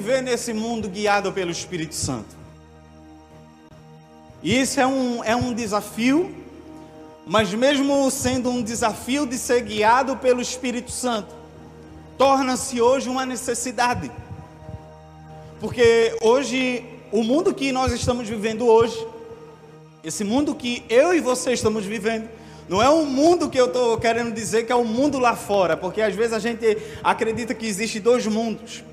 viver nesse mundo guiado pelo Espírito Santo. E isso é um, é um desafio, mas mesmo sendo um desafio de ser guiado pelo Espírito Santo, torna-se hoje uma necessidade. Porque hoje, o mundo que nós estamos vivendo hoje, esse mundo que eu e você estamos vivendo, não é um mundo que eu estou querendo dizer que é o um mundo lá fora, porque às vezes a gente acredita que existe dois mundos.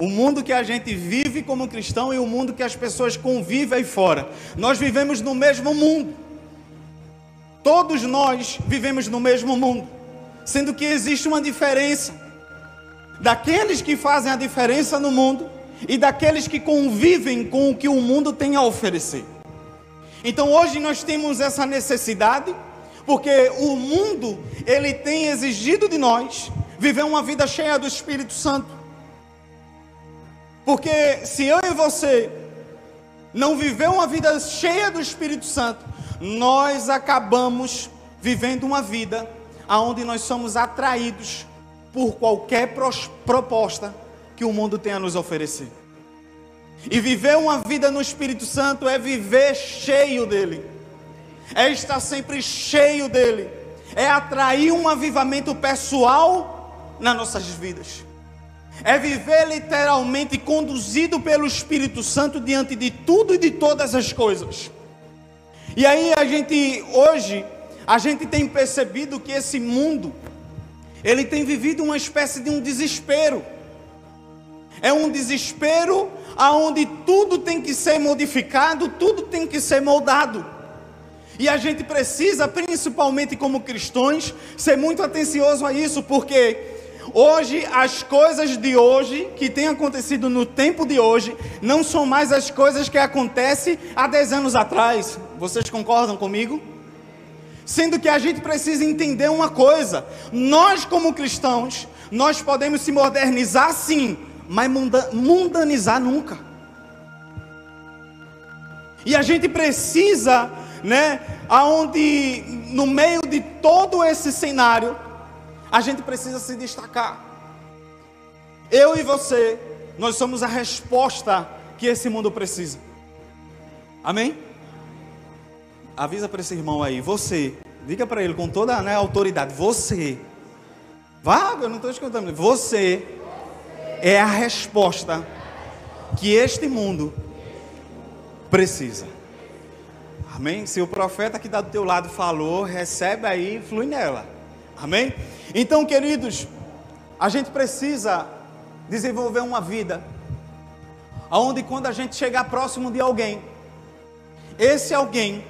O mundo que a gente vive como cristão e o mundo que as pessoas convivem aí fora. Nós vivemos no mesmo mundo. Todos nós vivemos no mesmo mundo, sendo que existe uma diferença daqueles que fazem a diferença no mundo e daqueles que convivem com o que o mundo tem a oferecer. Então hoje nós temos essa necessidade porque o mundo, ele tem exigido de nós viver uma vida cheia do Espírito Santo. Porque se eu e você não viver uma vida cheia do Espírito Santo, nós acabamos vivendo uma vida onde nós somos atraídos por qualquer proposta que o mundo tem a nos oferecer. E viver uma vida no Espírito Santo é viver cheio dele. É estar sempre cheio dele, é atrair um avivamento pessoal nas nossas vidas, é viver literalmente conduzido pelo Espírito Santo diante de tudo e de todas as coisas. E aí a gente hoje a gente tem percebido que esse mundo ele tem vivido uma espécie de um desespero. É um desespero aonde tudo tem que ser modificado, tudo tem que ser moldado. E a gente precisa, principalmente como cristãos, ser muito atencioso a isso, porque hoje as coisas de hoje, que têm acontecido no tempo de hoje, não são mais as coisas que acontecem há 10 anos atrás. Vocês concordam comigo? Sendo que a gente precisa entender uma coisa: nós, como cristãos, nós podemos se modernizar sim, mas mundanizar nunca. E a gente precisa né? Aonde no meio de todo esse cenário, a gente precisa se destacar. Eu e você, nós somos a resposta que esse mundo precisa. Amém? Avisa para esse irmão aí, você, diga para ele com toda a né, autoridade, você, vá, eu não estou escutando, você é a resposta que este mundo precisa. Amém? Se o profeta que está do teu lado falou, recebe aí flui nela. Amém? Então, queridos, a gente precisa desenvolver uma vida onde quando a gente chegar próximo de alguém, esse alguém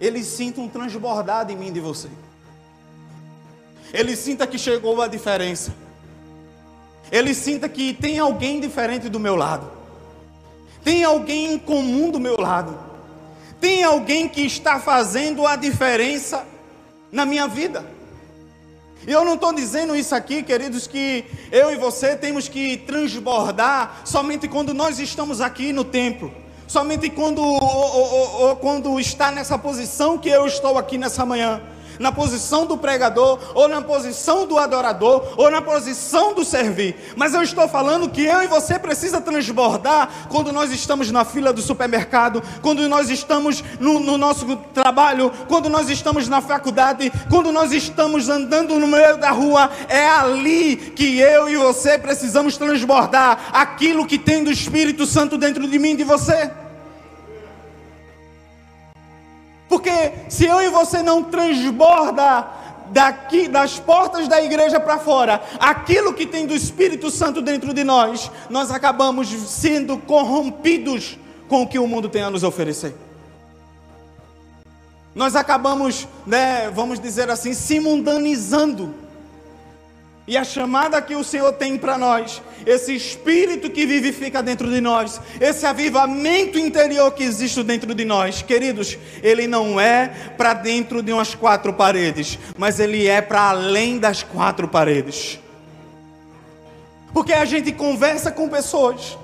ele sinta um transbordado em mim de você. Ele sinta que chegou a diferença. Ele sinta que tem alguém diferente do meu lado. Tem alguém em comum do meu lado. Tem alguém que está fazendo a diferença na minha vida. E eu não estou dizendo isso aqui, queridos, que eu e você temos que transbordar somente quando nós estamos aqui no templo. Somente quando, ou, ou, ou, quando está nessa posição que eu estou aqui nessa manhã na posição do pregador, ou na posição do adorador, ou na posição do servir. Mas eu estou falando que eu e você precisa transbordar quando nós estamos na fila do supermercado, quando nós estamos no, no nosso trabalho, quando nós estamos na faculdade, quando nós estamos andando no meio da rua. É ali que eu e você precisamos transbordar aquilo que tem do Espírito Santo dentro de mim e de você. Porque se eu e você não transborda daqui das portas da igreja para fora, aquilo que tem do Espírito Santo dentro de nós, nós acabamos sendo corrompidos com o que o mundo tem a nos oferecer. Nós acabamos, né, vamos dizer assim, se mundanizando e a chamada que o Senhor tem para nós, esse espírito que vivifica dentro de nós, esse avivamento interior que existe dentro de nós, queridos, ele não é para dentro de umas quatro paredes, mas ele é para além das quatro paredes. Porque a gente conversa com pessoas,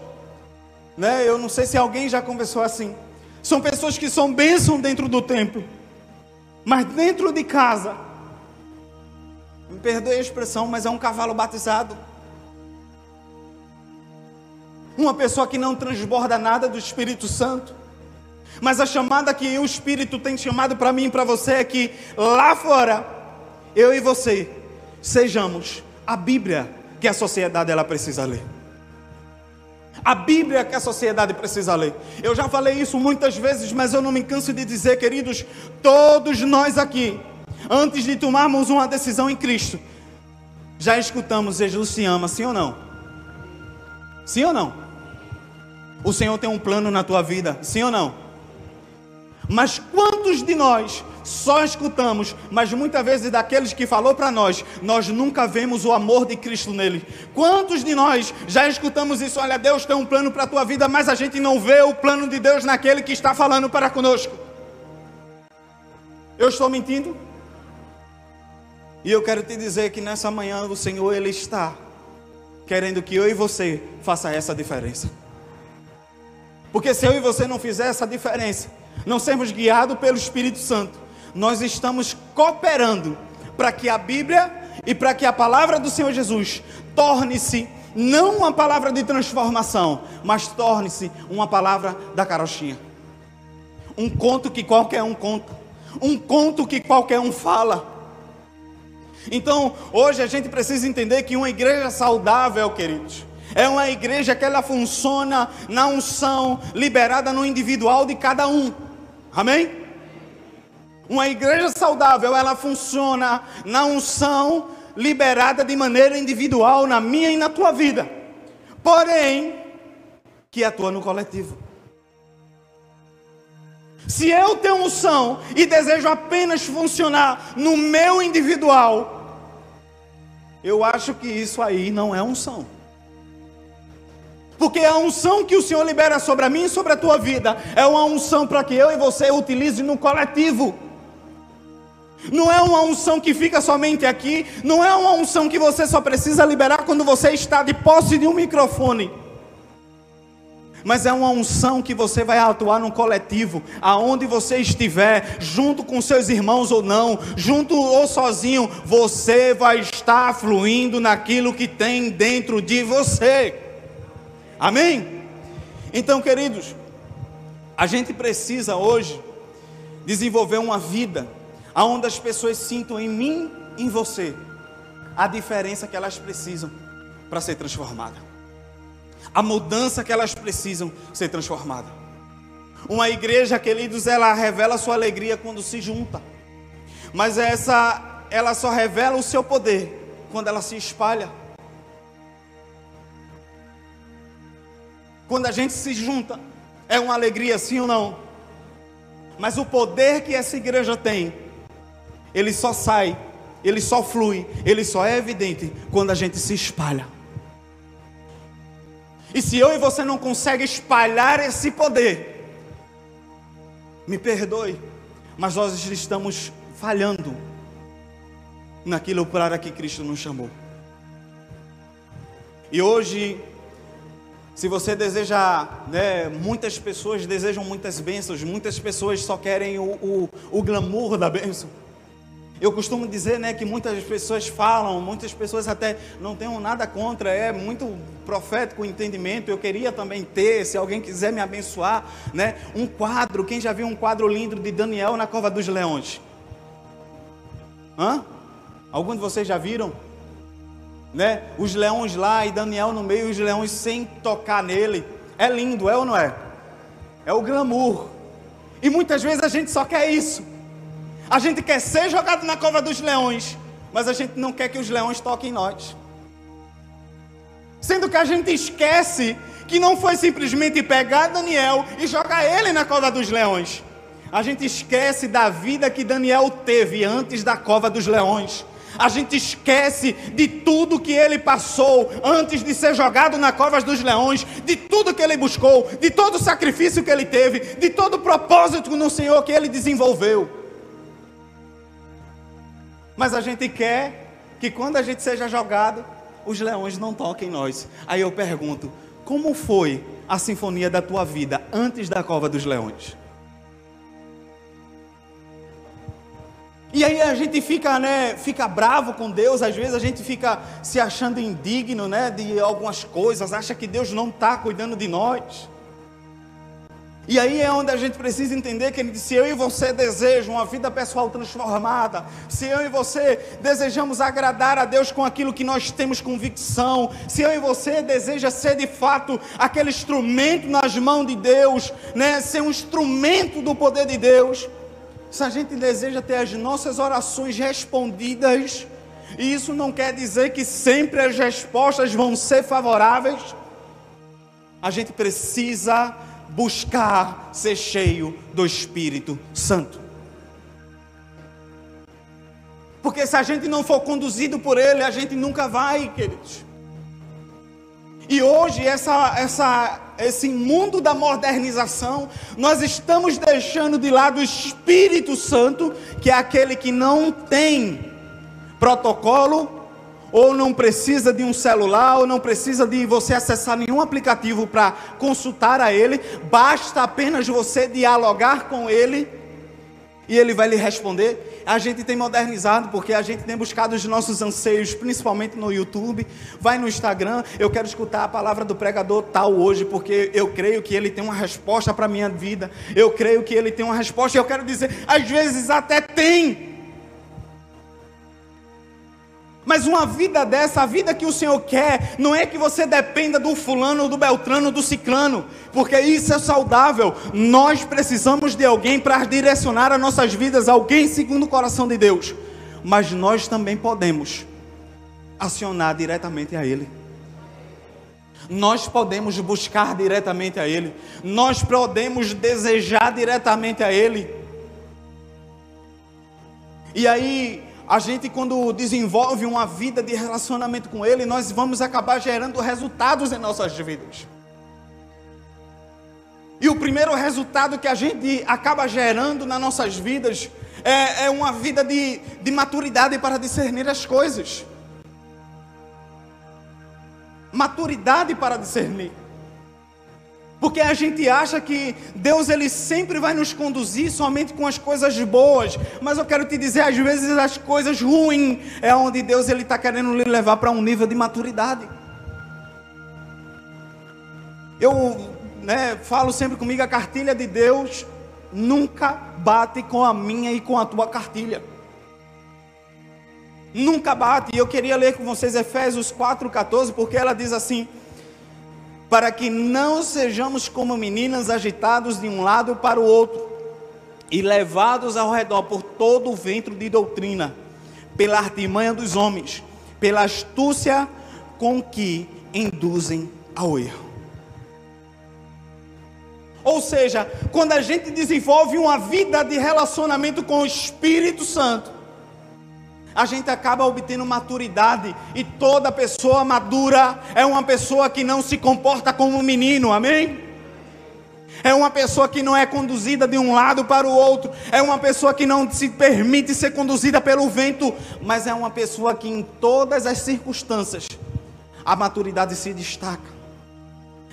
né? Eu não sei se alguém já conversou assim. São pessoas que são bênção dentro do templo, mas dentro de casa me perdoe a expressão, mas é um cavalo batizado. uma pessoa que não transborda nada do Espírito Santo. Mas a chamada que o Espírito tem chamado para mim e para você é que lá fora, eu e você, sejamos a Bíblia que a sociedade ela precisa ler. A Bíblia que a sociedade precisa ler. Eu já falei isso muitas vezes, mas eu não me canso de dizer, queridos, todos nós aqui, antes de tomarmos uma decisão em Cristo, já escutamos Jesus se ama, sim ou não? Sim ou não? O Senhor tem um plano na tua vida, sim ou não? Mas quantos de nós só escutamos, mas muitas vezes daqueles que falou para nós, nós nunca vemos o amor de Cristo nele. Quantos de nós já escutamos isso? Olha, Deus tem um plano para a tua vida, mas a gente não vê o plano de Deus naquele que está falando para conosco. Eu estou mentindo? E eu quero te dizer que nessa manhã o Senhor ele está querendo que eu e você faça essa diferença. Porque se eu e você não fizer essa diferença, não sermos guiados pelo Espírito Santo, nós estamos cooperando para que a Bíblia e para que a palavra do Senhor Jesus torne-se não uma palavra de transformação, mas torne-se uma palavra da carochinha. Um conto que qualquer um conta, um conto que qualquer um fala então, hoje a gente precisa entender que uma igreja saudável, queridos, é uma igreja que ela funciona na unção liberada no individual de cada um. Amém? Uma igreja saudável, ela funciona na unção liberada de maneira individual na minha e na tua vida. Porém, que atua no coletivo. Se eu tenho unção e desejo apenas funcionar no meu individual, eu acho que isso aí não é unção. Porque a unção que o Senhor libera sobre a mim e sobre a tua vida é uma unção para que eu e você utilize no coletivo. Não é uma unção que fica somente aqui, não é uma unção que você só precisa liberar quando você está de posse de um microfone mas é uma unção que você vai atuar no coletivo, aonde você estiver, junto com seus irmãos ou não, junto ou sozinho, você vai estar fluindo naquilo que tem dentro de você. Amém? Então, queridos, a gente precisa hoje desenvolver uma vida aonde as pessoas sintam em mim, em você, a diferença que elas precisam para ser transformadas a mudança que elas precisam ser transformada. Uma igreja, queridos, ela revela sua alegria quando se junta. Mas essa ela só revela o seu poder quando ela se espalha. Quando a gente se junta, é uma alegria sim ou não? Mas o poder que essa igreja tem, ele só sai, ele só flui, ele só é evidente quando a gente se espalha. E se eu e você não consegue espalhar esse poder, me perdoe, mas nós estamos falhando naquilo para que Cristo nos chamou. E hoje, se você deseja, né, muitas pessoas desejam muitas bênçãos, muitas pessoas só querem o, o, o glamour da bênção. Eu costumo dizer, né, que muitas pessoas falam, muitas pessoas até não tenham nada contra, é muito profético o entendimento. Eu queria também ter, se alguém quiser me abençoar, né, um quadro. Quem já viu um quadro lindo de Daniel na cova dos leões? Hã? Alguns de vocês já viram? Né? Os leões lá e Daniel no meio, os leões sem tocar nele. É lindo, é ou não é? É o glamour. E muitas vezes a gente só quer isso. A gente quer ser jogado na cova dos leões, mas a gente não quer que os leões toquem em nós. Sendo que a gente esquece que não foi simplesmente pegar Daniel e jogar ele na cova dos leões. A gente esquece da vida que Daniel teve antes da cova dos leões. A gente esquece de tudo que ele passou antes de ser jogado na cova dos leões, de tudo que ele buscou, de todo o sacrifício que ele teve, de todo o propósito no Senhor que ele desenvolveu. Mas a gente quer que quando a gente seja jogado, os leões não toquem em nós. Aí eu pergunto: como foi a sinfonia da tua vida antes da cova dos leões? E aí a gente fica, né, fica bravo com Deus, às vezes a gente fica se achando indigno, né, de algumas coisas, acha que Deus não está cuidando de nós. E aí é onde a gente precisa entender que se eu e você desejam uma vida pessoal transformada, se eu e você desejamos agradar a Deus com aquilo que nós temos convicção, se eu e você deseja ser de fato aquele instrumento nas mãos de Deus, né, ser um instrumento do poder de Deus, se a gente deseja ter as nossas orações respondidas, e isso não quer dizer que sempre as respostas vão ser favoráveis, a gente precisa buscar ser cheio do Espírito Santo. Porque se a gente não for conduzido por Ele, a gente nunca vai, queridos. E hoje, essa, essa, esse mundo da modernização, nós estamos deixando de lado o Espírito Santo, que é aquele que não tem protocolo, ou não precisa de um celular, ou não precisa de você acessar nenhum aplicativo para consultar a Ele, basta apenas você dialogar com Ele e Ele vai lhe responder. A gente tem modernizado porque a gente tem buscado os nossos anseios, principalmente no YouTube, vai no Instagram. Eu quero escutar a palavra do pregador tal hoje, porque eu creio que ele tem uma resposta para a minha vida. Eu creio que ele tem uma resposta. Eu quero dizer, às vezes até tem, mas uma vida dessa, a vida que o Senhor quer, não é que você dependa do fulano, do beltrano, do ciclano, porque isso é saudável. Nós precisamos de alguém para direcionar as nossas vidas, alguém segundo o coração de Deus. Mas nós também podemos acionar diretamente a Ele. Nós podemos buscar diretamente a Ele. Nós podemos desejar diretamente a Ele. E aí, a gente, quando desenvolve uma vida de relacionamento com Ele, nós vamos acabar gerando resultados em nossas vidas. E o primeiro resultado que a gente acaba gerando nas nossas vidas é, é uma vida de, de maturidade para discernir as coisas. Maturidade para discernir. Porque a gente acha que Deus ele sempre vai nos conduzir somente com as coisas boas, mas eu quero te dizer, às vezes as coisas ruins é onde Deus ele está querendo lhe levar para um nível de maturidade. Eu né, falo sempre comigo, a cartilha de Deus nunca bate com a minha e com a tua cartilha. Nunca bate. E eu queria ler com vocês Efésios 4,14, porque ela diz assim: para que não sejamos como meninas agitados de um lado para o outro e levados ao redor por todo o ventre de doutrina, pela artimanha dos homens, pela astúcia com que induzem ao erro. Ou seja, quando a gente desenvolve uma vida de relacionamento com o Espírito Santo, a gente acaba obtendo maturidade e toda pessoa madura é uma pessoa que não se comporta como um menino, amém? É uma pessoa que não é conduzida de um lado para o outro, é uma pessoa que não se permite ser conduzida pelo vento, mas é uma pessoa que em todas as circunstâncias a maturidade se destaca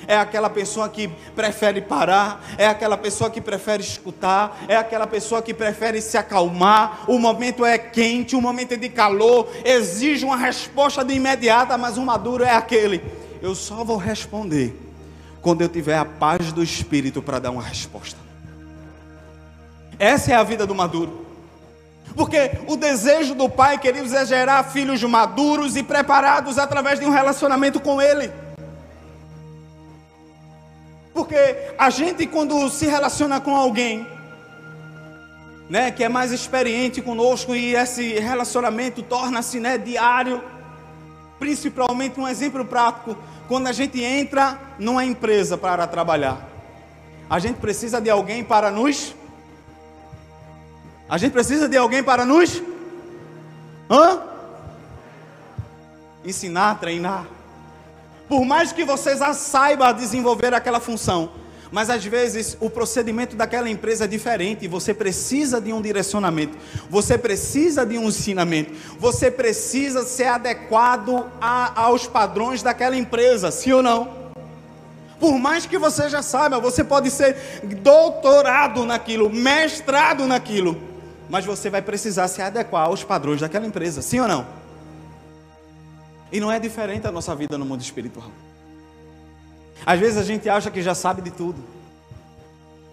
é aquela pessoa que prefere parar, é aquela pessoa que prefere escutar, é aquela pessoa que prefere se acalmar. O momento é quente, o momento é de calor, exige uma resposta de imediata, mas o maduro é aquele. Eu só vou responder quando eu tiver a paz do espírito para dar uma resposta. Essa é a vida do maduro. Porque o desejo do pai, queridos, é gerar filhos maduros e preparados através de um relacionamento com ele. Porque a gente quando se relaciona com alguém, né, que é mais experiente conosco e esse relacionamento torna-se, né, diário, principalmente um exemplo prático, quando a gente entra numa empresa para trabalhar. A gente precisa de alguém para nos A gente precisa de alguém para nos Hã? Ensinar, treinar. Por mais que você já saiba desenvolver aquela função, mas às vezes o procedimento daquela empresa é diferente você precisa de um direcionamento, você precisa de um ensinamento, você precisa ser adequado a, aos padrões daquela empresa, sim ou não? Por mais que você já saiba, você pode ser doutorado naquilo, mestrado naquilo, mas você vai precisar se adequar aos padrões daquela empresa, sim ou não? E não é diferente a nossa vida no mundo espiritual. Às vezes a gente acha que já sabe de tudo.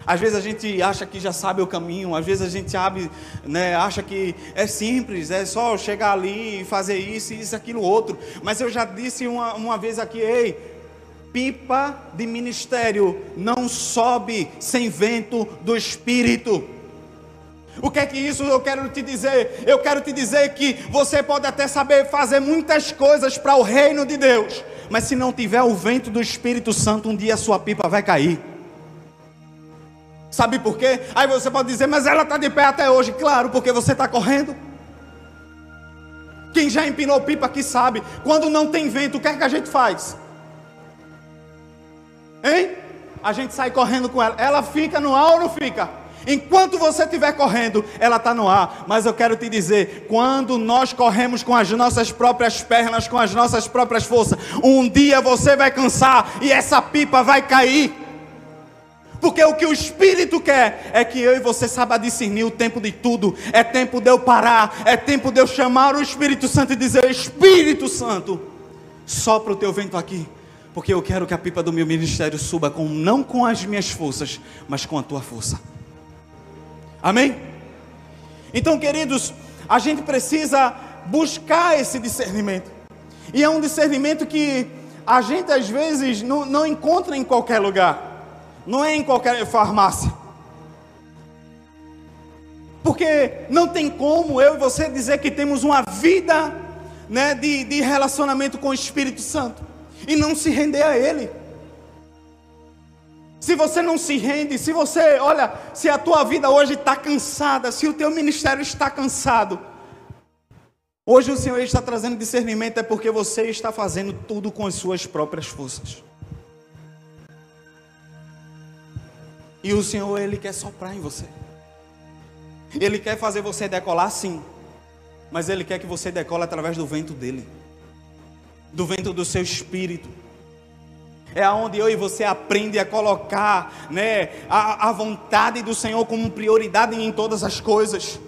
Às vezes a gente acha que já sabe o caminho, às vezes a gente sabe, né, acha que é simples, é só chegar ali e fazer isso, isso, aquilo, outro. Mas eu já disse uma, uma vez aqui, ei, pipa de ministério não sobe sem vento do Espírito. O que é que isso eu quero te dizer? Eu quero te dizer que você pode até saber fazer muitas coisas para o reino de Deus, mas se não tiver o vento do Espírito Santo, um dia a sua pipa vai cair. Sabe por quê? Aí você pode dizer, mas ela está de pé até hoje. Claro, porque você está correndo. Quem já empinou pipa aqui sabe. Quando não tem vento, o que é que a gente faz? Hein? A gente sai correndo com ela. Ela fica no ar ou não fica? Enquanto você estiver correndo, ela está no ar. Mas eu quero te dizer: quando nós corremos com as nossas próprias pernas, com as nossas próprias forças, um dia você vai cansar e essa pipa vai cair. Porque o que o Espírito quer é que eu e você saiba discernir o tempo de tudo. É tempo de eu parar, é tempo de eu chamar o Espírito Santo e dizer: Espírito Santo, sopra o teu vento aqui. Porque eu quero que a pipa do meu ministério suba com, não com as minhas forças, mas com a tua força. Amém? Então, queridos, a gente precisa buscar esse discernimento. E é um discernimento que a gente às vezes não, não encontra em qualquer lugar. Não é em qualquer farmácia. Porque não tem como eu e você dizer que temos uma vida né, de, de relacionamento com o Espírito Santo e não se render a Ele. Se você não se rende, se você, olha, se a tua vida hoje está cansada, se o teu ministério está cansado, hoje o Senhor está trazendo discernimento, é porque você está fazendo tudo com as suas próprias forças. E o Senhor, Ele quer soprar em você. Ele quer fazer você decolar sim. Mas Ele quer que você decole através do vento dEle. Do vento do seu espírito. É aonde eu e você aprende a colocar né, a, a vontade do Senhor como prioridade em todas as coisas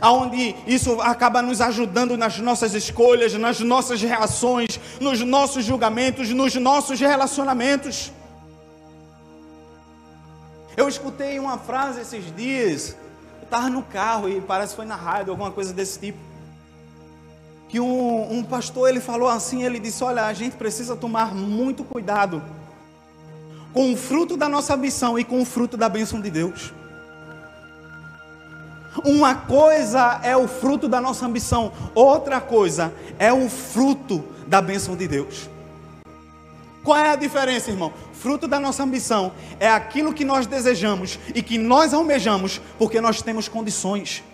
aonde isso acaba nos ajudando nas nossas escolhas, nas nossas reações, nos nossos julgamentos, nos nossos relacionamentos. Eu escutei uma frase esses dias, eu estava no carro e parece que foi na rádio, alguma coisa desse tipo. Que um, um pastor ele falou assim, ele disse: Olha, a gente precisa tomar muito cuidado com o fruto da nossa ambição e com o fruto da bênção de Deus. Uma coisa é o fruto da nossa ambição, outra coisa é o fruto da bênção de Deus. Qual é a diferença, irmão? Fruto da nossa ambição é aquilo que nós desejamos e que nós almejamos porque nós temos condições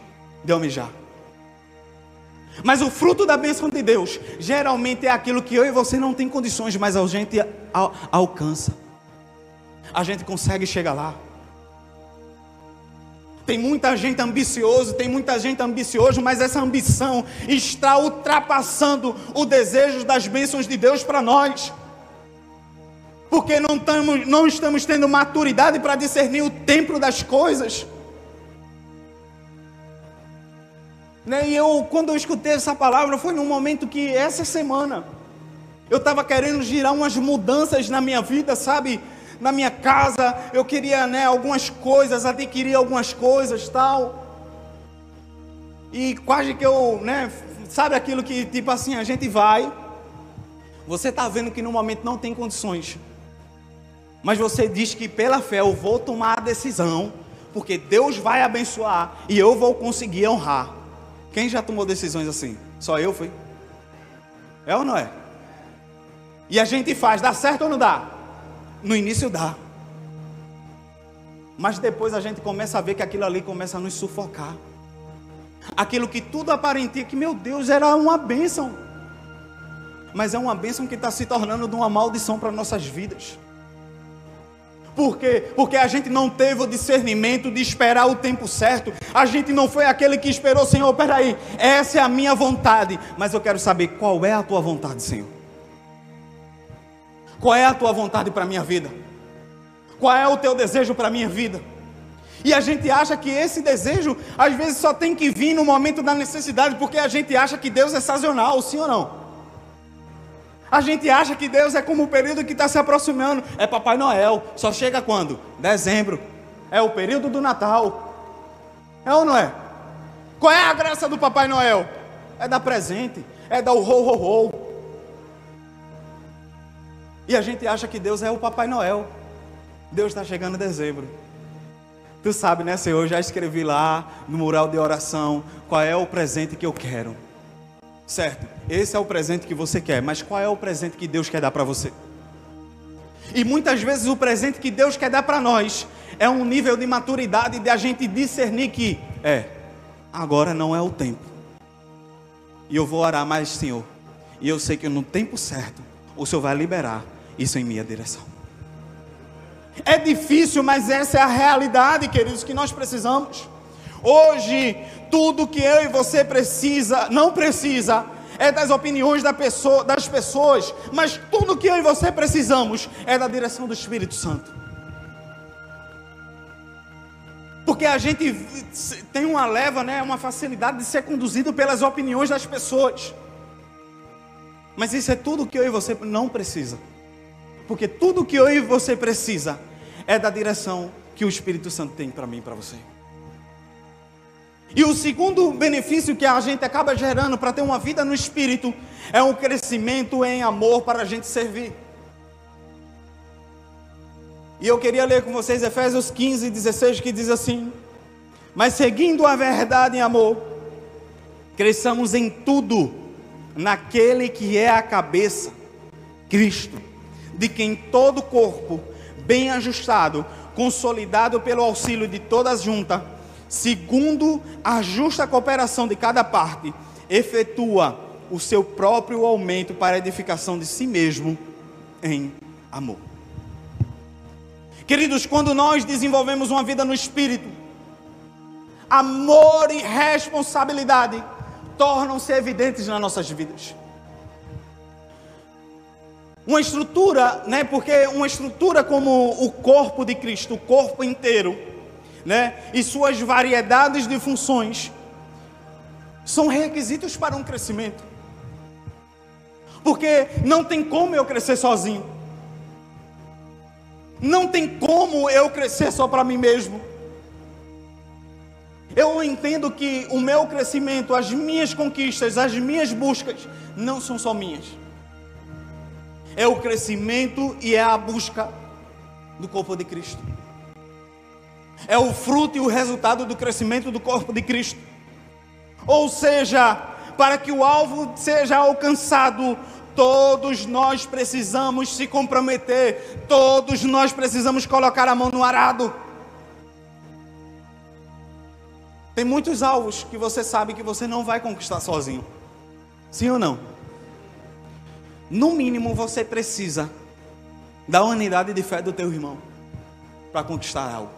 de almejar. Mas o fruto da bênção de Deus geralmente é aquilo que eu e você não tem condições, mas a gente al alcança. A gente consegue chegar lá. Tem muita gente ambiciosa, tem muita gente ambiciosa, mas essa ambição está ultrapassando o desejo das bênçãos de Deus para nós porque não, tamo, não estamos tendo maturidade para discernir o tempo das coisas. Né? E eu, quando eu escutei essa palavra, foi num momento que essa semana eu estava querendo girar umas mudanças na minha vida, sabe? Na minha casa, eu queria né, algumas coisas, adquirir algumas coisas tal. E quase que eu, né, sabe aquilo que tipo assim, a gente vai, você está vendo que no momento não tem condições mas você diz que pela fé eu vou tomar a decisão, porque Deus vai abençoar e eu vou conseguir honrar. Quem já tomou decisões assim? Só eu fui? É ou não é? E a gente faz, dá certo ou não dá? No início dá. Mas depois a gente começa a ver que aquilo ali começa a nos sufocar. Aquilo que tudo aparentia que, meu Deus, era uma bênção. Mas é uma bênção que está se tornando de uma maldição para nossas vidas. Por quê? Porque a gente não teve o discernimento de esperar o tempo certo. A gente não foi aquele que esperou, Senhor, peraí, essa é a minha vontade. Mas eu quero saber qual é a tua vontade, Senhor. Qual é a tua vontade para a minha vida? Qual é o teu desejo para a minha vida? E a gente acha que esse desejo, às vezes, só tem que vir no momento da necessidade, porque a gente acha que Deus é sazonal, sim ou não? A gente acha que Deus é como o período que está se aproximando. É Papai Noel. Só chega quando? Dezembro. É o período do Natal. É ou não é? Qual é a graça do Papai Noel? É dar presente. É dar o ho, ho, ho. E a gente acha que Deus é o Papai Noel. Deus está chegando em dezembro. Tu sabe, né, Senhor? Eu já escrevi lá no mural de oração qual é o presente que eu quero. Certo? Esse é o presente que você quer, mas qual é o presente que Deus quer dar para você? E muitas vezes o presente que Deus quer dar para nós é um nível de maturidade de a gente discernir que é, agora não é o tempo. E eu vou orar mais, Senhor. E eu sei que no tempo certo o Senhor vai liberar isso em minha direção. É difícil, mas essa é a realidade, queridos, que nós precisamos. Hoje, tudo que eu e você precisa, não precisa, é das opiniões da pessoa, das pessoas, mas tudo que eu e você precisamos é da direção do Espírito Santo. Porque a gente tem uma leva, né, uma facilidade de ser conduzido pelas opiniões das pessoas. Mas isso é tudo que eu e você não precisa. Porque tudo que eu e você precisa é da direção que o Espírito Santo tem para mim e para você. E o segundo benefício que a gente acaba gerando para ter uma vida no Espírito é um crescimento em amor para a gente servir. E eu queria ler com vocês Efésios 15, 16, que diz assim: Mas seguindo a verdade em amor, cresçamos em tudo naquele que é a cabeça, Cristo de quem todo corpo, bem ajustado, consolidado pelo auxílio de toda junta, segundo a justa cooperação de cada parte, efetua o seu próprio aumento para a edificação de si mesmo em amor. Queridos, quando nós desenvolvemos uma vida no espírito, amor e responsabilidade tornam-se evidentes nas nossas vidas. Uma estrutura, né? Porque uma estrutura como o corpo de Cristo, o corpo inteiro, né? E suas variedades de funções são requisitos para um crescimento. Porque não tem como eu crescer sozinho. Não tem como eu crescer só para mim mesmo. Eu entendo que o meu crescimento, as minhas conquistas, as minhas buscas, não são só minhas é o crescimento e é a busca do corpo de Cristo. É o fruto e o resultado do crescimento do corpo de Cristo. Ou seja, para que o alvo seja alcançado, todos nós precisamos se comprometer, todos nós precisamos colocar a mão no arado. Tem muitos alvos que você sabe que você não vai conquistar sozinho. Sim ou não? no mínimo você precisa da unidade de fé do teu irmão para conquistar algo.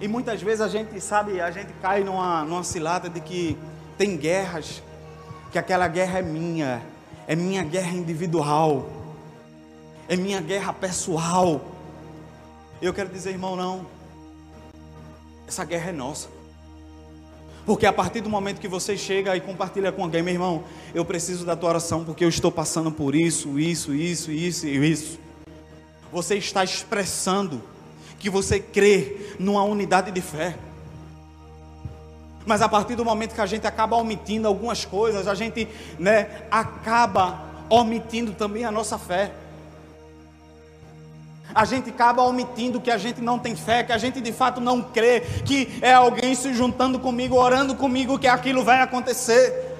E muitas vezes a gente sabe, a gente cai numa, numa cilada de que tem guerras, que aquela guerra é minha, é minha guerra individual, é minha guerra pessoal. Eu quero dizer, irmão, não. Essa guerra é nossa. Porque a partir do momento que você chega e compartilha com alguém, meu irmão, eu preciso da tua oração porque eu estou passando por isso, isso, isso, isso e isso. Você está expressando que você crê numa unidade de fé. Mas a partir do momento que a gente acaba omitindo algumas coisas, a gente né, acaba omitindo também a nossa fé a gente acaba omitindo que a gente não tem fé, que a gente de fato não crê, que é alguém se juntando comigo, orando comigo, que aquilo vai acontecer.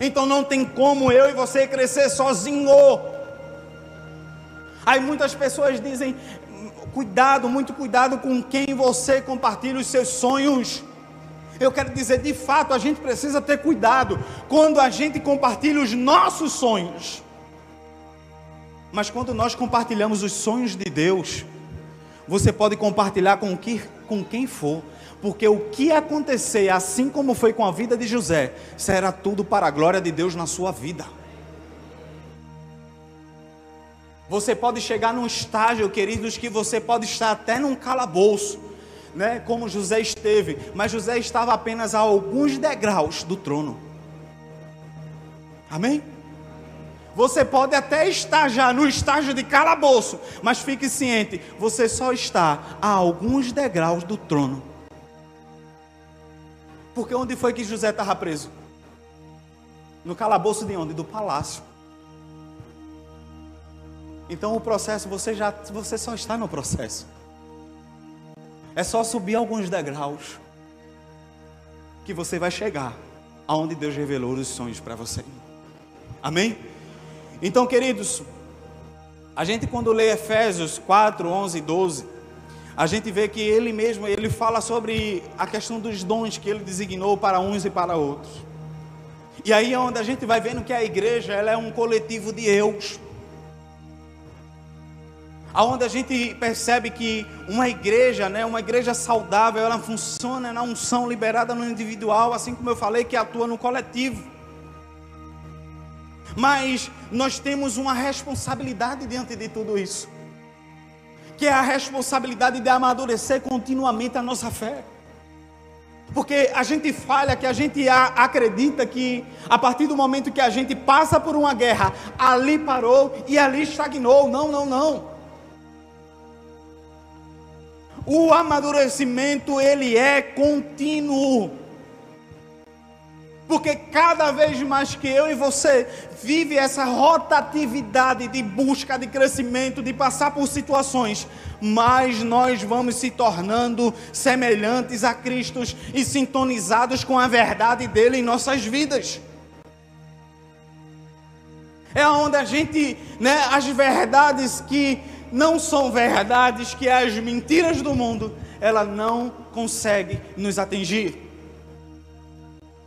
Então não tem como eu e você crescer sozinho. Aí muitas pessoas dizem: cuidado, muito cuidado com quem você compartilha os seus sonhos. Eu quero dizer, de fato, a gente precisa ter cuidado quando a gente compartilha os nossos sonhos. Mas quando nós compartilhamos os sonhos de Deus, você pode compartilhar com, que, com quem for, porque o que acontecer, assim como foi com a vida de José, será tudo para a glória de Deus na sua vida. Você pode chegar num estágio, queridos, que você pode estar até num calabouço, né? Como José esteve, mas José estava apenas a alguns degraus do trono. Amém? Você pode até estar já no estágio de calabouço, mas fique ciente, você só está a alguns degraus do trono. Porque onde foi que José estava preso? No calabouço de onde? Do palácio. Então o processo, você já você só está no processo. É só subir alguns degraus que você vai chegar aonde Deus revelou os sonhos para você. Amém? Então, queridos, a gente quando lê Efésios 4, 11 e 12, a gente vê que ele mesmo, ele fala sobre a questão dos dons que ele designou para uns e para outros. E aí é onde a gente vai vendo que a igreja, ela é um coletivo de eus. Aonde a gente percebe que uma igreja, né, uma igreja saudável, ela funciona na unção liberada no individual, assim como eu falei que atua no coletivo. Mas nós temos uma responsabilidade diante de tudo isso, que é a responsabilidade de amadurecer continuamente a nossa fé. Porque a gente falha, que a gente acredita que a partir do momento que a gente passa por uma guerra, ali parou e ali estagnou. Não, não, não. O amadurecimento ele é contínuo. Porque cada vez mais que eu e você vive essa rotatividade de busca de crescimento, de passar por situações, mais nós vamos se tornando semelhantes a Cristo e sintonizados com a verdade dele em nossas vidas. É onde a gente, né, as verdades que não são verdades, que as mentiras do mundo, ela não consegue nos atingir.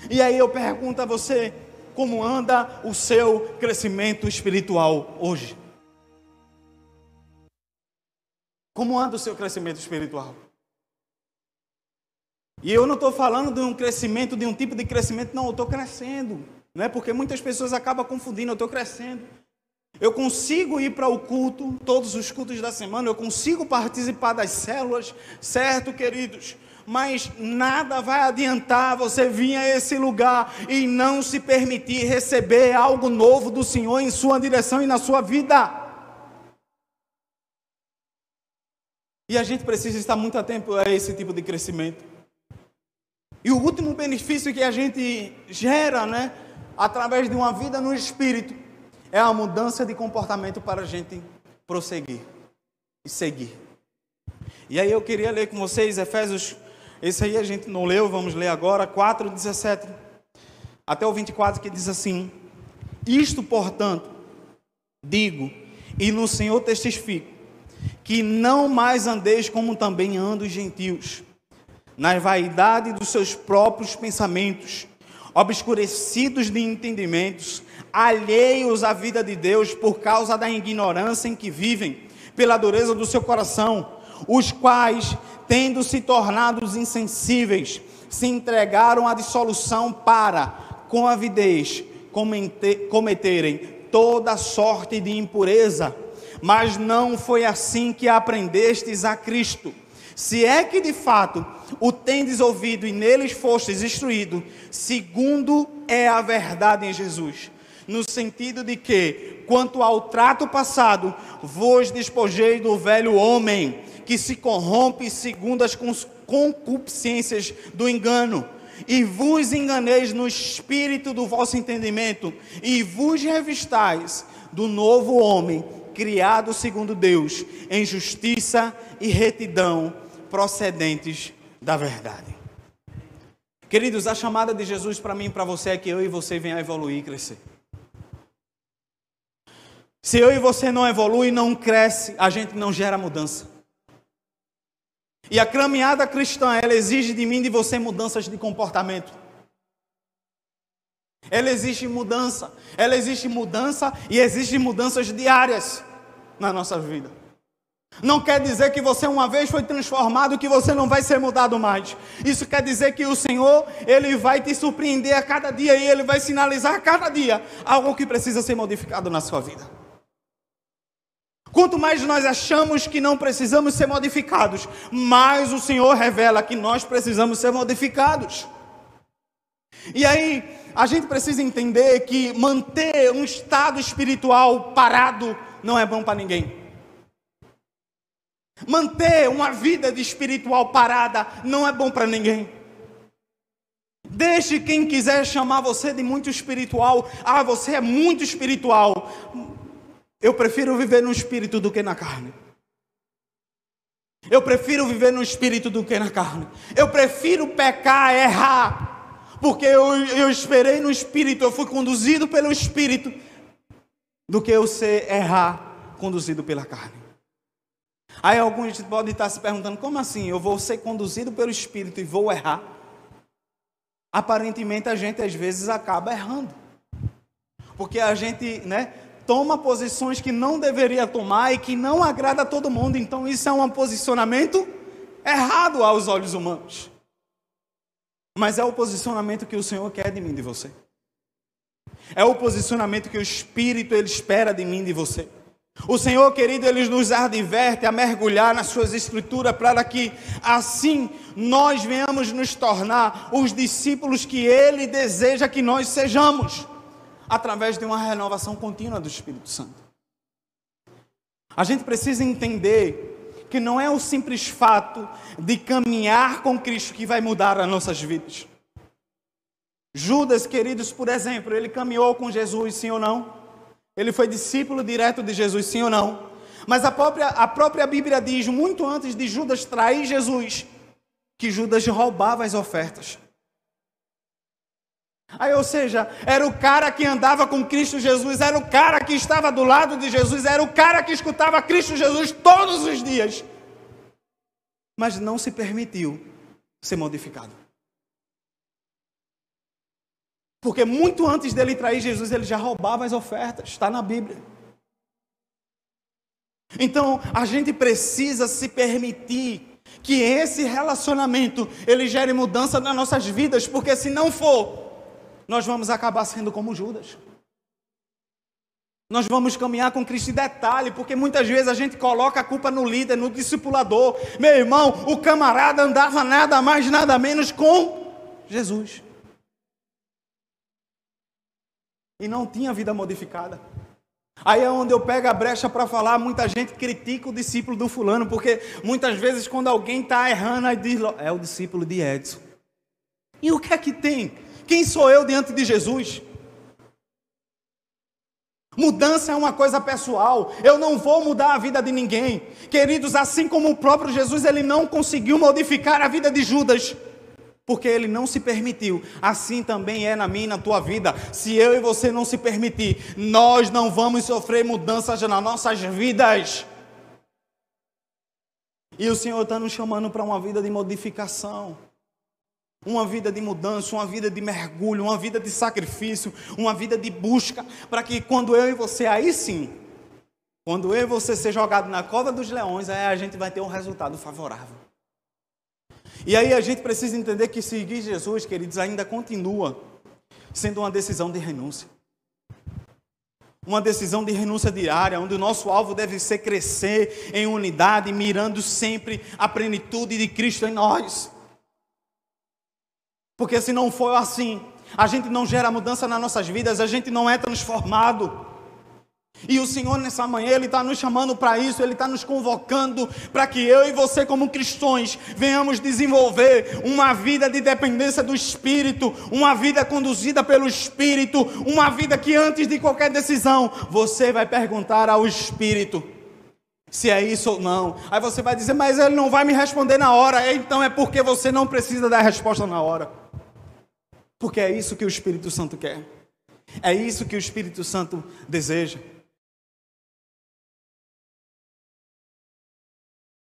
E aí eu pergunto a você, como anda o seu crescimento espiritual hoje? Como anda o seu crescimento espiritual? E eu não estou falando de um crescimento, de um tipo de crescimento, não, eu estou crescendo. Não é porque muitas pessoas acabam confundindo, eu estou crescendo. Eu consigo ir para o culto, todos os cultos da semana, eu consigo participar das células, certo, queridos? mas nada vai adiantar você vir a esse lugar e não se permitir receber algo novo do Senhor em sua direção e na sua vida. E a gente precisa estar muito atento a esse tipo de crescimento. E o último benefício que a gente gera, né, através de uma vida no espírito, é a mudança de comportamento para a gente prosseguir e seguir. E aí eu queria ler com vocês Efésios esse aí a gente não leu, vamos ler agora, 4, 17 até o 24, que diz assim: Isto, portanto, digo, e no Senhor testifico, que não mais andeis como também andam os gentios, na vaidade dos seus próprios pensamentos, obscurecidos de entendimentos, alheios à vida de Deus por causa da ignorância em que vivem, pela dureza do seu coração, os quais tendo se tornado insensíveis, se entregaram à dissolução para, com avidez, cometerem toda sorte de impureza. Mas não foi assim que aprendestes a Cristo. Se é que de fato o tendes ouvido e neles fostes instruído, segundo é a verdade em Jesus. No sentido de que, quanto ao trato passado, vos despojei do velho homem que se corrompe segundo as concupiscências do engano, e vos enganeis no espírito do vosso entendimento, e vos revistais do novo homem, criado segundo Deus, em justiça e retidão, procedentes da verdade. Queridos, a chamada de Jesus para mim e para você é que eu e você venham a evoluir e crescer. Se eu e você não evolui, não cresce, a gente não gera mudança. E a caminhada cristã, ela exige de mim e de você mudanças de comportamento. Ela exige mudança, ela existe mudança e existe mudanças diárias na nossa vida. Não quer dizer que você uma vez foi transformado que você não vai ser mudado mais. Isso quer dizer que o Senhor, ele vai te surpreender a cada dia e ele vai sinalizar a cada dia algo que precisa ser modificado na sua vida. Quanto mais nós achamos que não precisamos ser modificados, mais o Senhor revela que nós precisamos ser modificados. E aí, a gente precisa entender que manter um estado espiritual parado não é bom para ninguém. Manter uma vida de espiritual parada não é bom para ninguém. Deixe quem quiser chamar você de muito espiritual. Ah, você é muito espiritual. Eu prefiro viver no espírito do que na carne. Eu prefiro viver no espírito do que na carne. Eu prefiro pecar, errar, porque eu, eu esperei no espírito, eu fui conduzido pelo espírito, do que eu ser errar, conduzido pela carne. Aí alguns podem estar se perguntando: como assim? Eu vou ser conduzido pelo espírito e vou errar? Aparentemente a gente às vezes acaba errando, porque a gente, né? Toma posições que não deveria tomar e que não agrada a todo mundo. Então isso é um posicionamento errado aos olhos humanos. Mas é o posicionamento que o Senhor quer de mim de você. É o posicionamento que o Espírito ele espera de mim e de você. O Senhor, querido, ele nos adverte a mergulhar nas suas escrituras para que assim nós venhamos nos tornar os discípulos que ele deseja que nós sejamos através de uma renovação contínua do Espírito Santo. A gente precisa entender que não é o simples fato de caminhar com Cristo que vai mudar as nossas vidas. Judas, queridos, por exemplo, ele caminhou com Jesus, sim ou não? Ele foi discípulo direto de Jesus, sim ou não? Mas a própria, a própria Bíblia diz, muito antes de Judas trair Jesus, que Judas roubava as ofertas. Aí, ou seja, era o cara que andava com Cristo Jesus, era o cara que estava do lado de Jesus, era o cara que escutava Cristo Jesus todos os dias, mas não se permitiu ser modificado. Porque muito antes dele trair Jesus, ele já roubava as ofertas, está na Bíblia. Então, a gente precisa se permitir que esse relacionamento ele gere mudança nas nossas vidas, porque se não for, nós vamos acabar sendo como Judas. Nós vamos caminhar com Cristo em detalhe, porque muitas vezes a gente coloca a culpa no líder, no discipulador. Meu irmão, o camarada andava nada mais, nada menos com Jesus. E não tinha vida modificada. Aí é onde eu pego a brecha para falar, muita gente critica o discípulo do fulano, porque muitas vezes quando alguém está errando, aí diz, é o discípulo de Edson. E o que é que tem? Quem sou eu diante de Jesus? Mudança é uma coisa pessoal. Eu não vou mudar a vida de ninguém. Queridos, assim como o próprio Jesus, ele não conseguiu modificar a vida de Judas, porque ele não se permitiu. Assim também é na minha e na tua vida. Se eu e você não se permitir, nós não vamos sofrer mudanças nas nossas vidas. E o Senhor está nos chamando para uma vida de modificação uma vida de mudança, uma vida de mergulho, uma vida de sacrifício, uma vida de busca, para que quando eu e você, aí sim, quando eu e você ser jogado na cova dos leões, aí a gente vai ter um resultado favorável. E aí a gente precisa entender que seguir Jesus, queridos, ainda continua sendo uma decisão de renúncia. Uma decisão de renúncia diária, onde o nosso alvo deve ser crescer em unidade, mirando sempre a plenitude de Cristo em nós. Porque se não for assim, a gente não gera mudança nas nossas vidas, a gente não é transformado. E o Senhor, nessa manhã, Ele está nos chamando para isso, Ele está nos convocando para que eu e você, como cristãos, venhamos desenvolver uma vida de dependência do Espírito, uma vida conduzida pelo Espírito, uma vida que antes de qualquer decisão, você vai perguntar ao Espírito se é isso ou não. Aí você vai dizer, mas Ele não vai me responder na hora, então é porque você não precisa dar resposta na hora. Porque é isso que o Espírito Santo quer. É isso que o Espírito Santo deseja.